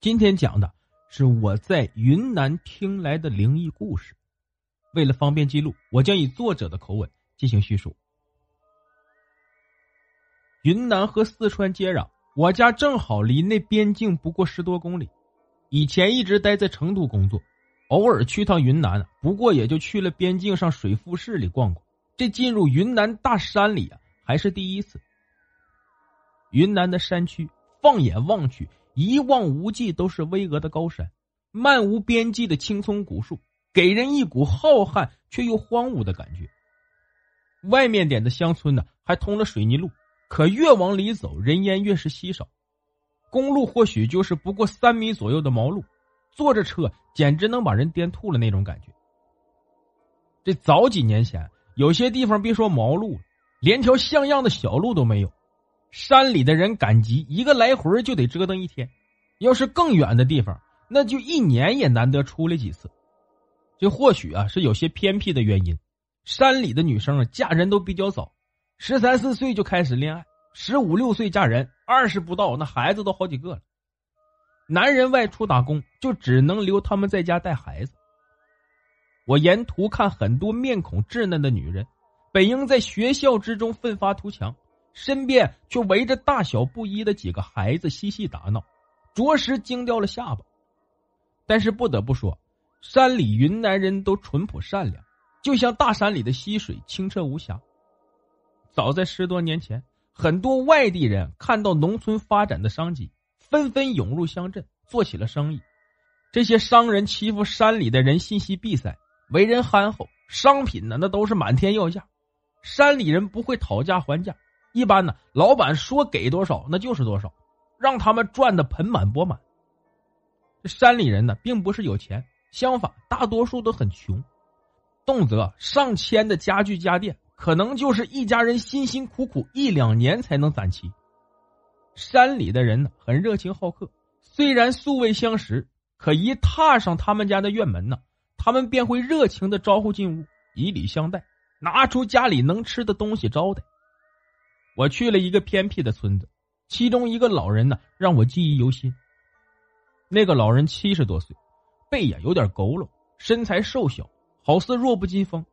今天讲的是我在云南听来的灵异故事。为了方便记录，我将以作者的口吻进行叙述。云南和四川接壤，我家正好离那边境不过十多公里。以前一直待在成都工作，偶尔去趟云南，不过也就去了边境上水富市里逛逛。这进入云南大山里啊，还是第一次。云南的山区，放眼望去。一望无际都是巍峨的高山，漫无边际的青葱古树，给人一股浩瀚却又荒芜的感觉。外面点的乡村呢，还通了水泥路，可越往里走，人烟越是稀少。公路或许就是不过三米左右的毛路，坐着车简直能把人颠吐了那种感觉。这早几年前，有些地方别说毛路，连条像样的小路都没有。山里的人赶集，一个来回就得折腾一天。要是更远的地方，那就一年也难得出来几次。这或许啊是有些偏僻的原因。山里的女生啊嫁人都比较早，十三四岁就开始恋爱，十五六岁嫁人，二十不到那孩子都好几个了。男人外出打工，就只能留他们在家带孩子。我沿途看很多面孔稚嫩的女人，本应在学校之中奋发图强。身边却围着大小不一的几个孩子嬉戏打闹，着实惊掉了下巴。但是不得不说，山里云南人都淳朴善良，就像大山里的溪水清澈无瑕。早在十多年前，很多外地人看到农村发展的商机，纷纷涌入乡镇做起了生意。这些商人欺负山里的人，信息闭塞，为人憨厚，商品呢那都是满天要价，山里人不会讨价还价。一般呢，老板说给多少，那就是多少，让他们赚的盆满钵满。这山里人呢，并不是有钱，相反，大多数都很穷，动辄上千的家具家电，可能就是一家人辛辛苦苦一两年才能攒齐。山里的人呢，很热情好客，虽然素未相识，可一踏上他们家的院门呢，他们便会热情的招呼进屋，以礼相待，拿出家里能吃的东西招待。我去了一个偏僻的村子，其中一个老人呢让我记忆犹新。那个老人七十多岁，背呀有点佝偻，身材瘦小，好似弱不禁风。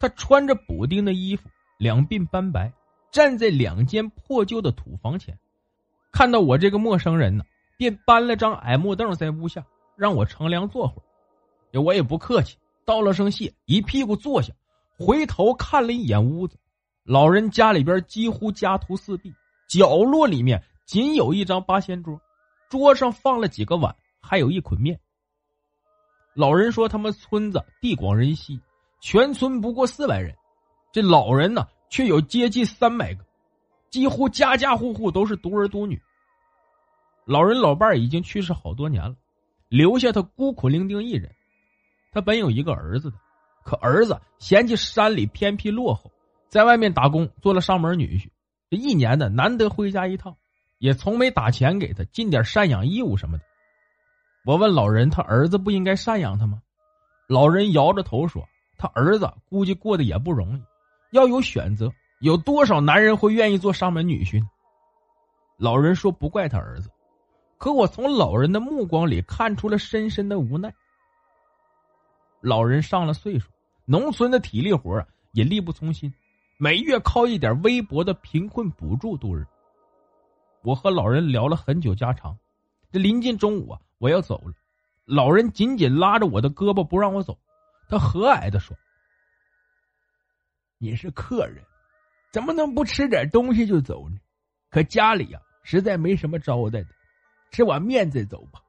他穿着补丁的衣服，两鬓斑白，站在两间破旧的土房前，看到我这个陌生人呢，便搬了张矮木凳在屋下，让我乘凉坐会儿。我也不客气，道了声谢，一屁股坐下，回头看了一眼屋子。老人家里边几乎家徒四壁，角落里面仅有一张八仙桌，桌上放了几个碗，还有一捆面。老人说他们村子地广人稀，全村不过四百人，这老人呢却有接近三百个，几乎家家户户都是独儿独女。老人老伴已经去世好多年了，留下他孤苦伶仃一人。他本有一个儿子的，可儿子嫌弃山里偏僻落后。在外面打工，做了上门女婿，这一年的难得回家一趟，也从没打钱给他尽点赡养义务什么的。我问老人：“他儿子不应该赡养他吗？”老人摇着头说：“他儿子估计过得也不容易，要有选择，有多少男人会愿意做上门女婿呢？”老人说：“不怪他儿子，可我从老人的目光里看出了深深的无奈。老人上了岁数，农村的体力活也力不从心。”每月靠一点微薄的贫困补助度日。我和老人聊了很久家常，这临近中午啊，我要走了，老人紧紧拉着我的胳膊不让我走，他和蔼的说：“你是客人，怎么能不吃点东西就走呢？可家里呀，实在没什么招待的，吃碗面再走吧。”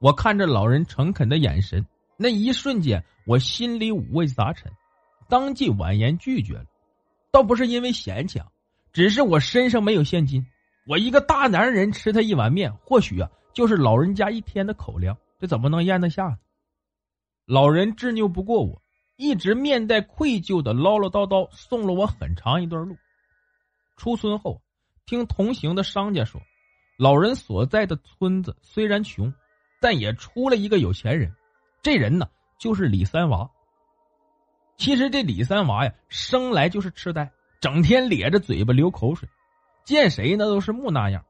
我看着老人诚恳的眼神，那一瞬间，我心里五味杂陈。当即婉言拒绝了。倒不是因为嫌弃啊，只是我身上没有现金。我一个大男人吃他一碗面，或许啊就是老人家一天的口粮，这怎么能咽得下呢？老人执拗不过我，一直面带愧疚的唠唠叨叨送了我很长一段路。出村后，听同行的商家说，老人所在的村子虽然穷，但也出了一个有钱人。这人呢，就是李三娃。其实这李三娃呀，生来就是痴呆，整天咧着嘴巴流口水，见谁那都是木那样。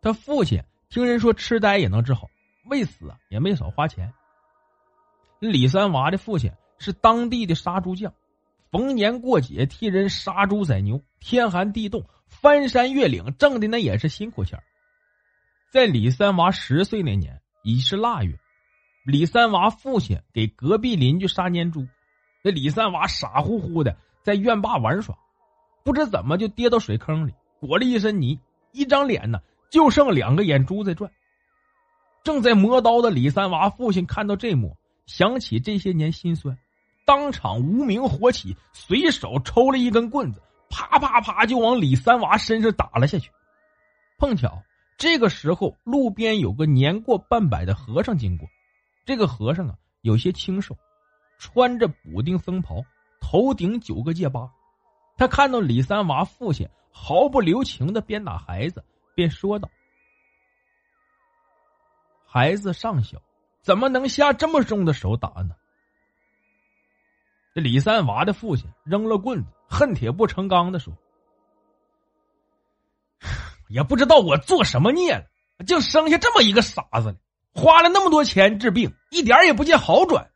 他父亲听人说痴呆也能治好，为死啊也没少花钱。李三娃的父亲是当地的杀猪匠，逢年过节替人杀猪宰牛，天寒地冻，翻山越岭，挣的那也是辛苦钱在李三娃十岁那年，已是腊月。李三娃父亲给隔壁邻居杀年猪，那李三娃傻乎乎的在院坝玩耍，不知怎么就跌到水坑里，裹了一身泥，一张脸呢就剩两个眼珠在转。正在磨刀的李三娃父亲看到这幕，想起这些年心酸，当场无名火起，随手抽了一根棍子，啪啪啪就往李三娃身上打了下去。碰巧这个时候，路边有个年过半百的和尚经过。这个和尚啊，有些清瘦，穿着补丁僧袍，头顶九个戒疤。他看到李三娃父亲毫不留情的鞭打孩子，便说道：“孩子尚小，怎么能下这么重的手打呢？”这李三娃的父亲扔了棍子，恨铁不成钢的说：“ 也不知道我做什么孽了，竟生下这么一个傻子来。”花了那么多钱治病，一点也不见好转。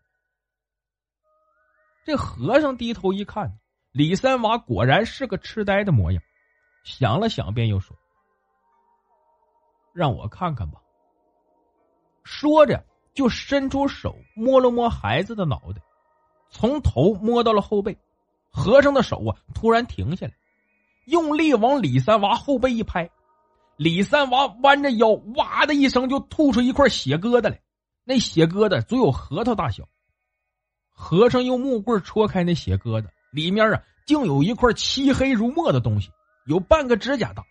这和尚低头一看，李三娃果然是个痴呆的模样，想了想，便又说：“让我看看吧。”说着，就伸出手摸了摸孩子的脑袋，从头摸到了后背。和尚的手啊，突然停下来，用力往李三娃后背一拍。李三娃弯着腰，哇的一声就吐出一块血疙瘩来，那血疙瘩足有核桃大小。和尚用木棍戳开那血疙瘩，里面啊，竟有一块漆黑如墨的东西，有半个指甲大。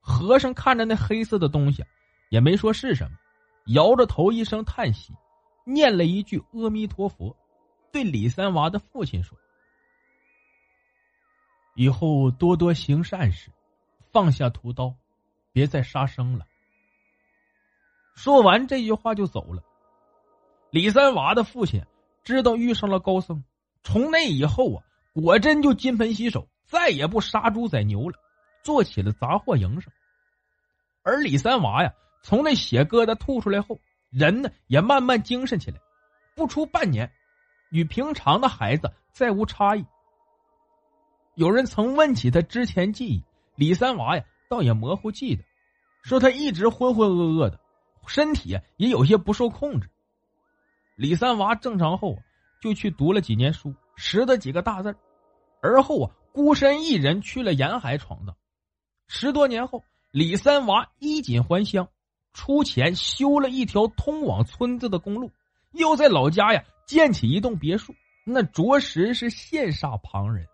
和尚看着那黑色的东西，也没说是什么，摇着头一声叹息，念了一句阿弥陀佛，对李三娃的父亲说：“以后多多行善事，放下屠刀。”别再杀生了。说完这句话就走了。李三娃的父亲知道遇上了高僧，从那以后啊，果真就金盆洗手，再也不杀猪宰牛了，做起了杂货营生。而李三娃呀，从那血疙瘩吐出来后，人呢也慢慢精神起来，不出半年，与平常的孩子再无差异。有人曾问起他之前记忆，李三娃呀。倒也模糊记得，说他一直浑浑噩噩的，身体也有些不受控制。李三娃正常后，就去读了几年书，识得几个大字而后啊，孤身一人去了沿海闯荡。十多年后，李三娃衣锦还乡，出钱修了一条通往村子的公路，又在老家呀建起一栋别墅，那着实是羡煞旁人。